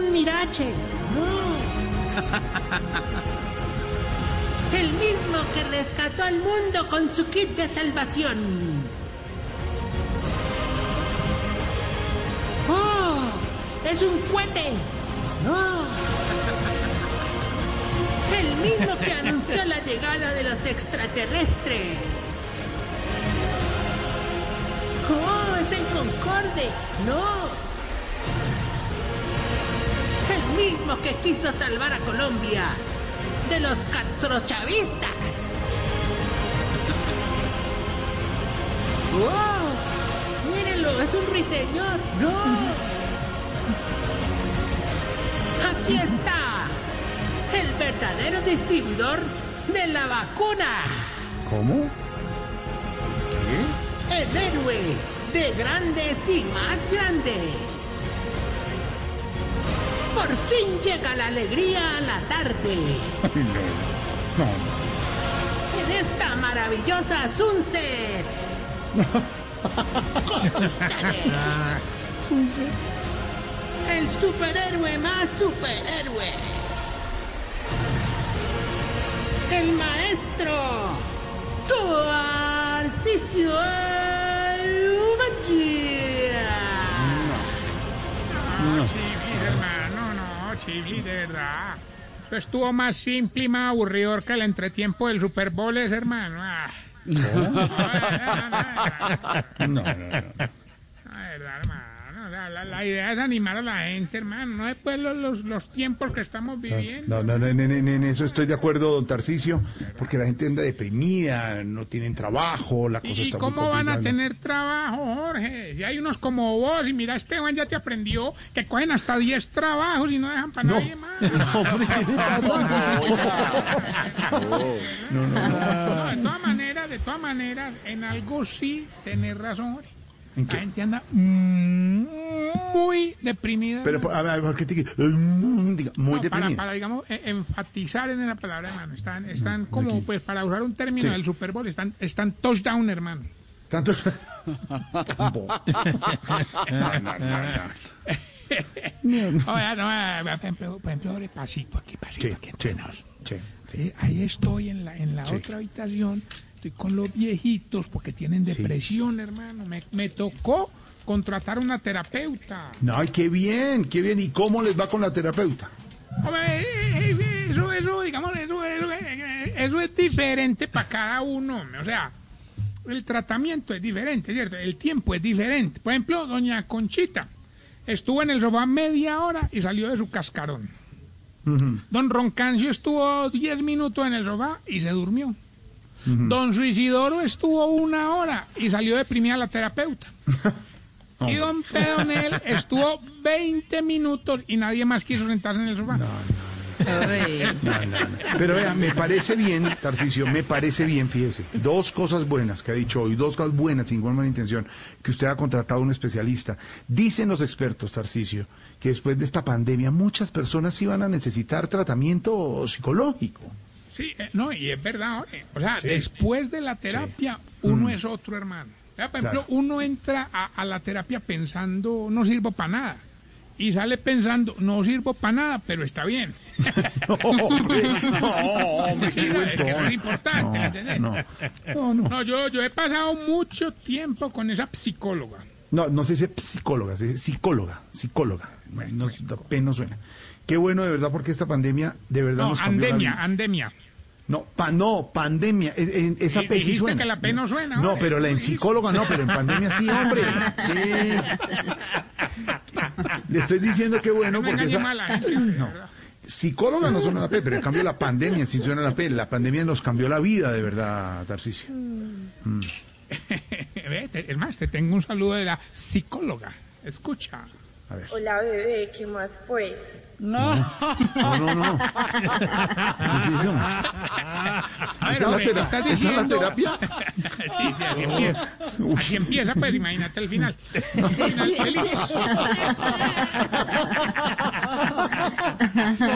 un mirache. No. El mismo que rescató al mundo con su kit de salvación. ¡Oh! ¡Es un cohete! ¡No! El mismo que anunció la llegada de los extraterrestres. ¡Oh! ¡Es el Concorde! ¡No! Mismo que quiso salvar a Colombia de los castrochavistas. ¡Oh! ¡Mírenlo! ¡Es un ruiseñor! ¡No! ¡Aquí está! El verdadero distribuidor de la vacuna. ¿Cómo? El héroe de grandes y más grandes. Por fin llega la alegría a la tarde. Ay, no. No. En esta maravillosa sunset. Con ustedes. El superhéroe más superhéroe. El maestro. Tarcisio no, Chibli, de verdad. Eso estuvo más simple y más aburridor que el entretiempo del Super Bowl, ese, hermano. Ah. No, No, no, no. La verdad, hermano. o sea, la, la idea es animar a la gente, hermano. No después los, los, los tiempos que estamos viviendo. No, no, no, en, en- en eso estoy de acuerdo, don Tarcicio, porque la gente anda deprimida, no tienen trabajo, la cosa ¿Y está muy cómo van a tener trabajo, Jorge? Si hay unos como vos, y mira, Esteban ya te aprendió que cogen hasta 10 trabajos y no dejan para No. nadie más. Hombre, ¿qué le pasa? No, no, no. De todas maneras, de todas maneras, en algo sí tenés razón. Jorge. ¿En La gente anda muy deprimida. Pero, a ver, ¿por qué te diga, muy No, para, deprimida? para, digamos, e- enfatizar en la palabra, hermano. Están, están como, aquí. pues, para usar un término Sí. del Super Bowl, están, están touchdown, hermano. Tanto. Por ejemplo, pasito aquí, pasito Sí, aquí entre sí, sí. Ahí estoy en la, en la otra habitación, estoy con los viejitos porque tienen depresión, hermano. Me, me tocó contratar una terapeuta. No, ay, qué bien, qué bien. ¿Y cómo les va con la terapeuta? Hombre, eh, eh, eso, eso, digamos, eso, eso, eh, eso es diferente para cada uno. O sea, el tratamiento es diferente, ¿cierto? El tiempo es diferente. Por ejemplo, doña Conchita estuvo en el sofá media hora y salió de su cascarón. Don Roncancio estuvo 10 minutos en el sofá y se durmió. Don Suicidoro estuvo una hora y salió deprimida la terapeuta. Y don Pedonel estuvo 20 minutos y nadie más quiso sentarse en el sofá. No, no, no. Pero vea, me parece bien, Tarcicio, me parece bien, fíjese. Dos cosas buenas que ha dicho hoy, dos cosas buenas, sin ninguna mala intención, que usted ha contratado a un especialista. Dicen los expertos, Tarcicio, que después de esta pandemia muchas personas iban a necesitar tratamiento psicológico. Sí, eh, no, y es verdad. O sea, después de la terapia, uno es otro hermano. Por ejemplo, uno entra a, a la terapia pensando, no sirvo para nada. Y sale pensando, no sirvo para nada, pero está bien. No, hombre, no, hombre, Sí, qué no, buen es que eso tono. es importante, ¿me entendés? No, no, no. No, yo, yo he pasado mucho tiempo con esa psicóloga. No, no se dice psicóloga, se dice psicóloga, psicóloga. No, apenas suena. Qué bueno de verdad porque esta pandemia de verdad No, nos cambió la andemia, vida. andemia. No, pa- no, pandemia. eh, eh, esa P sí suena. que la P no suena, No, hombre. pero la en psicóloga no, pero en pandemia sí, hombre. ¿Qué? Le estoy diciendo que bueno No porque esa más a la gente, de No. verdad. psicóloga no suena la P, pero en cambio la pandemia sí suena la P. La pandemia nos cambió la vida de verdad, Tarcicio. Ve, te- Es más, te tengo un saludo de la psicóloga. Escucha. A ver. Hola bebé, ¿qué más pues? No, no, no. ¿Qué es eso? A ver, ¿Esa la ¿estás esa es la diciendo- terapia? sí, sí, así empieza. Así empieza, pues imagínate el final. Final feliz.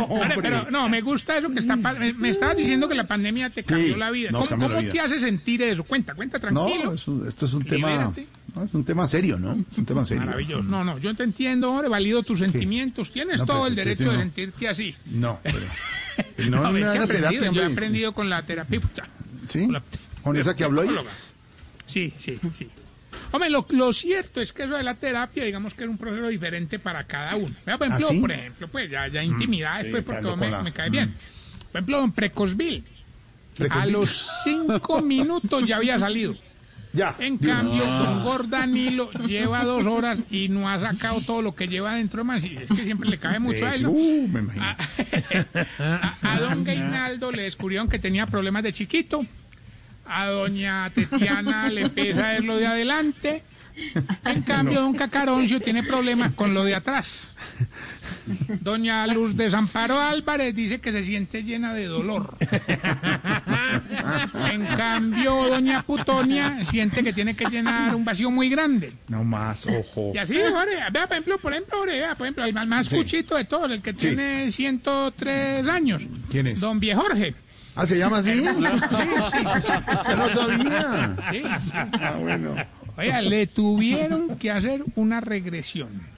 Hombre, pero no, me gusta eso que está. Me, me estabas diciendo que la pandemia te cambió Sí, la vida. ¿Cómo, cambió la cómo vida. te hace sentir eso? Cuenta, cuenta tranquilo. No, eso- esto es un tema, Libérate. No, es un tema serio, ¿no? Es un tema serio. Maravilloso. No, no, yo te entiendo, hombre, valido tus sentimientos. Tienes No, todo pues, el este derecho sí de no. sentirte así. No, pero... No, No, no, que he la aprendido, terapia, yo he aprendido con la terapeuta. ¿Sí? Con la- ¿Con esa que habló ahí? psicóloga. Sí, sí, sí. Hombre, lo, lo cierto es que eso de la terapia, digamos que es un proceso diferente para cada uno. Vea, por ejemplo, ¿Ah, sí? por ejemplo, pues ya, ya intimidades, pues, porque me, con la- me cae bien. Por ejemplo, don Precosville, a los cinco minutos ya había salido. Ya. En cambio, don Gordanilo lleva dos horas y no ha sacado todo lo que lleva dentro de man. Y Es que siempre le cabe mucho a él, ¿no? Uh, me imagino. A, a- a don Gainaldo le descubrieron que tenía problemas de chiquito. A doña Tetiana le empieza a ver lo de adelante. En cambio, don Cacaroncio tiene problemas con lo de atrás. Doña Luz Desamparo Álvarez dice que se siente llena de dolor. En cambio, doña Putonia siente que tiene que llenar un vacío muy grande. No más, ojo. Y así, ore, vea, por ejemplo, por ejemplo, ore, vea, por ejemplo, el más- más Sí. cuchito de todos, el que tiene 103 años. ¿Quién es? Don Viejorge. Ah, ¿se llama así? Yo no sabía. Sí, sí. Ah, bueno. Oiga, le tuvieron que hacer una regresión.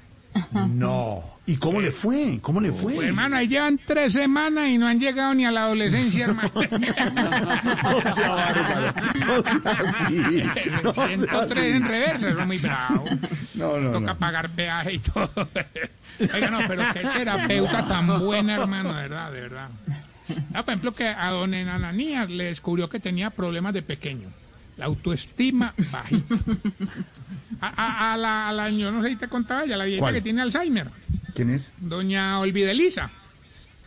No. ¿Y cómo le fue? ¿Cómo le fue? Pues, hermano, ahí llevan tres semanas y no han llegado ni a la adolescencia, hermano. No sea bárbaro. No sea así. No sea 103 en reversa, eso es muy bravo. No, no, Toca no. pagar peaje y todo. Oiga, no, pero qué terapeuta tan buena, hermano, de verdad, de verdad. Ah, por ejemplo, que a don Enananías le descubrió que tenía problemas de pequeño. La autoestima bajita. A, a- a la, a la- yo no sé si te contaba ya, la viejita ¿Cuál? que tiene Alzheimer, ¿Quién es? doña Olvidelisa.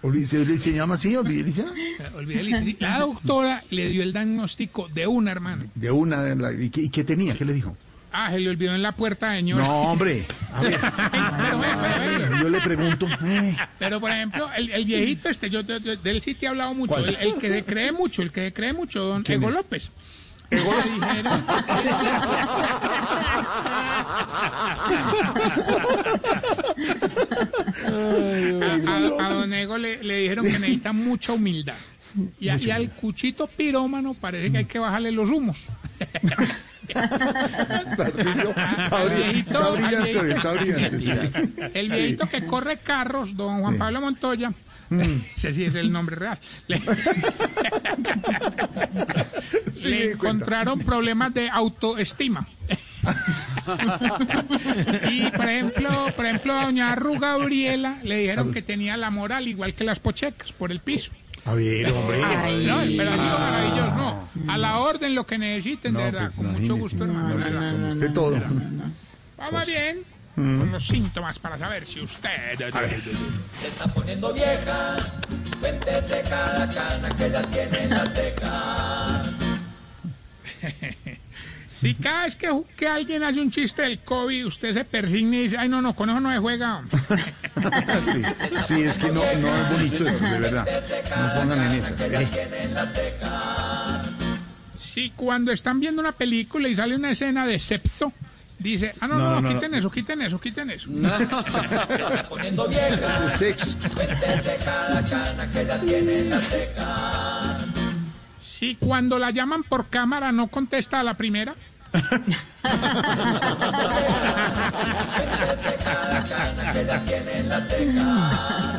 Olvi- ¿Se, se llama así? ¿Olvidelicia? Eh, Olvidelisa, sí. La doctora le dio el diagnóstico de una hermana. De una. de la- ¿y, qué, y qué tenía? ¿Qué le dijo? Ah, se le olvidó en la puerta, señor. No, hombre. A ver. Pero, pero, pero, Yo le pregunto. eh, Pero, por ejemplo, el, el viejito este, yo de él sí te he hablado mucho, el, el que se cree mucho, el que se cree mucho, don ¿Quién Ego? López. A, a- a don Ego le, le dijeron que necesita mucha humildad. Y, a- y al cuchito pirómano parece que hay que bajarle los humos. Está, viejito, está brillante, está brillante. El viejito que corre carros, don Juan. Pablo Montoya. Ese sí es el nombre real, le, Sí, le encontraron problemas de autoestima. y por ejemplo, por ejemplo, a doña Ru Gabriela le dijeron que tenía la moral igual que las pochecas por el piso. A ver, hombre. No, pero ha sido maravilloso, no. A la orden lo que necesiten, de No, verdad, pues, con mucho gusto, hermano. No, pues, usted todo. Vamos bien Mm. con los síntomas para saber si usted... Si cada vez que, que alguien hace un chiste del COVID, usted se persigna y dice, ay, no, no, con eso no se juega. Sí, sí, es que no, no es bonito eso, de verdad. No pongan en esas. eh. Si cuando están viendo una película y sale una escena de sexo, dice, ah, no, no, No, no, no, quiten no. eso, quiten eso, quiten eso. El sexo. Si cuando la llaman por cámara no contesta a la primera.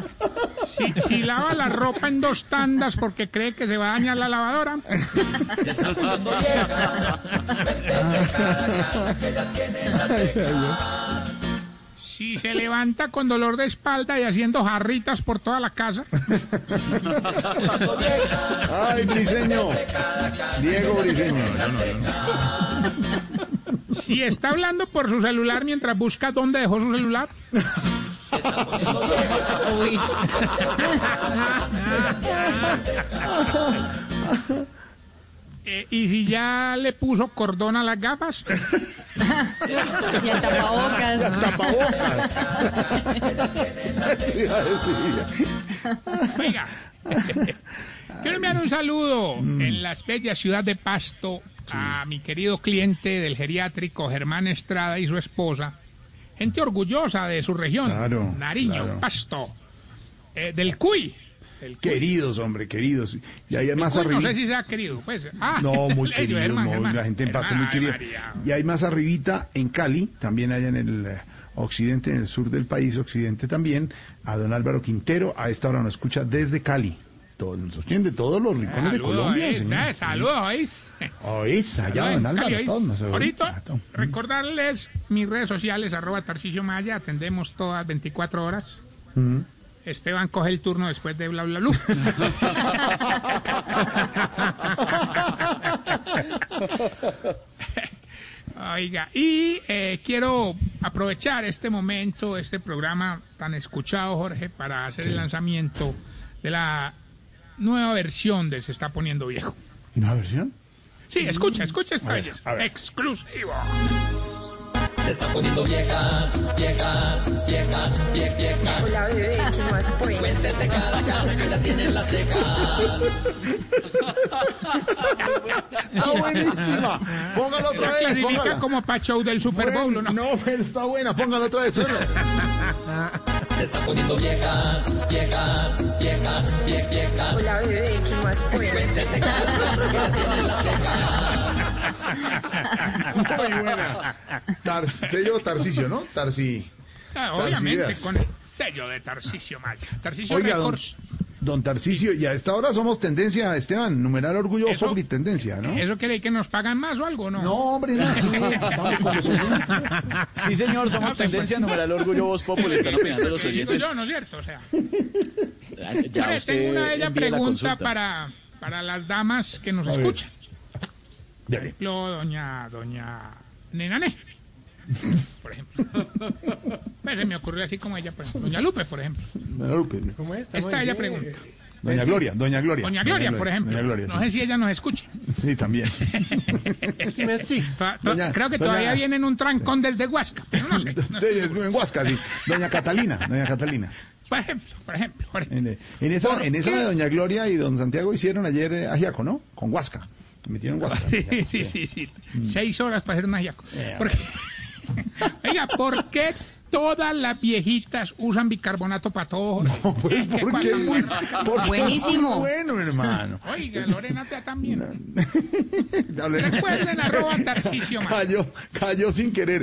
Si, si lava la ropa en dos tandas porque cree que se va a dañar la lavadora. Si se levanta con dolor de espalda y haciendo jarritas por toda la casa. Ay, Briseño. Diego Briseño. Si está hablando por su celular mientras busca dónde dejó su celular. Uy. Eh, ¿Y si ya le puso cordón a las gafas? Y el tapabocas. Decir. Oiga, quiero enviar un saludo en la bella ciudad de Pasto a mi querido cliente del geriátrico Germán Estrada y su esposa. Gente orgullosa de su región, Claro, Nariño, claro. Pasto, eh, del Cuy. Queridos, hombre, queridos. Y hay más Cuy no arriba. sé si sea querido, pues. Ah, No, muy Germán, Germán. la gente en Pasto muy querida. María. Y hay más arribita en Cali, también allá en el eh, occidente, en el sur del país, occidente también, a don Álvaro Quintero, a esta hora nos escucha desde Cali. Todo, nos sostiene de todos los rincones de Colombia, oís, señor. eh, Saludos, oís. Oís, allá, don Álvaro, todos nos. Ahorita, Ah, recordarles mis redes sociales, arroba Tarcisio Maya, atendemos todas 24 horas. Esteban coge el turno después de bla bla bla. Oiga, y eh, quiero aprovechar este momento, este programa tan escuchado, Jorge, para hacer el lanzamiento de la nueva versión de Se está poniendo viejo. ¿Una versión? Sí, escucha, escucha esta A ver, belleza. a ver. Exclusivo. Hola bebé, ¿qué más pues? ¡Está buenísima! Póngala otra La vez, clasifica como pa' show del Super Bowl, ¿o ¿no? No, pero está buena, póngala otra vez. suena. Hola bebé, ¿qué más pues? Muy buena. Tar- sello Tarcicio, ¿no? Tarsi. Ah, obviamente, Tarsidas. con el sello de Tarcisio Maya. Tarcisio Oiga, don, Records. don Tarcicio, y a esta hora somos tendencia, Esteban, numeral orgullo Eso- pobre y tendencia, ¿no? ¿Eso quiere que nos pagan más o algo, no? No, hombre, no. Sí, señor, somos tendencia numeral orgullo voz popular. Están opinando los digo oyentes. yo, ¿no es cierto? O sea, Ya Mire, tengo usted una bella pregunta para, para las damas que nos A ver. escuchan. Por ejemplo, doña, doña Nenané. Por ejemplo. Pues se me ocurrió así como ella, por ejemplo. Doña Lupe, por ejemplo. Doña Lupe. Esta ella pregunta. Doña Gloria, Doña Gloria. Doña Gloria, por ejemplo. Doña Gloria, no sí. sé si ella nos escucha. Sí, también. To- Doña- creo que doña- todavía viene en un trancón desde Huasca. Pero no sé. no sé. De- En Huasca, sí. Doña Catalina, Doña Catalina. Por ejemplo, por ejemplo. por ejemplo. En, en esa, ¿Por en esa de Doña Gloria y Don Santiago hicieron ayer eh, ajiaco, ¿no? Con Huasca. Metieron Huasca. Sí, sí, sí, sí. Mm. Seis horas para hacer un ajiaco. Eh, ¿Por qué? Oiga, ¿por qué todas las viejitas usan bicarbonato para todo? No, pues, Es que ¿por cuando qué? engordan- ¿Por? Buenísimo. Bueno, hermano. Oiga, Lorena te también. Dale. Recuerden arroba Tarcisio Maya. Cayó, cayó sin querer.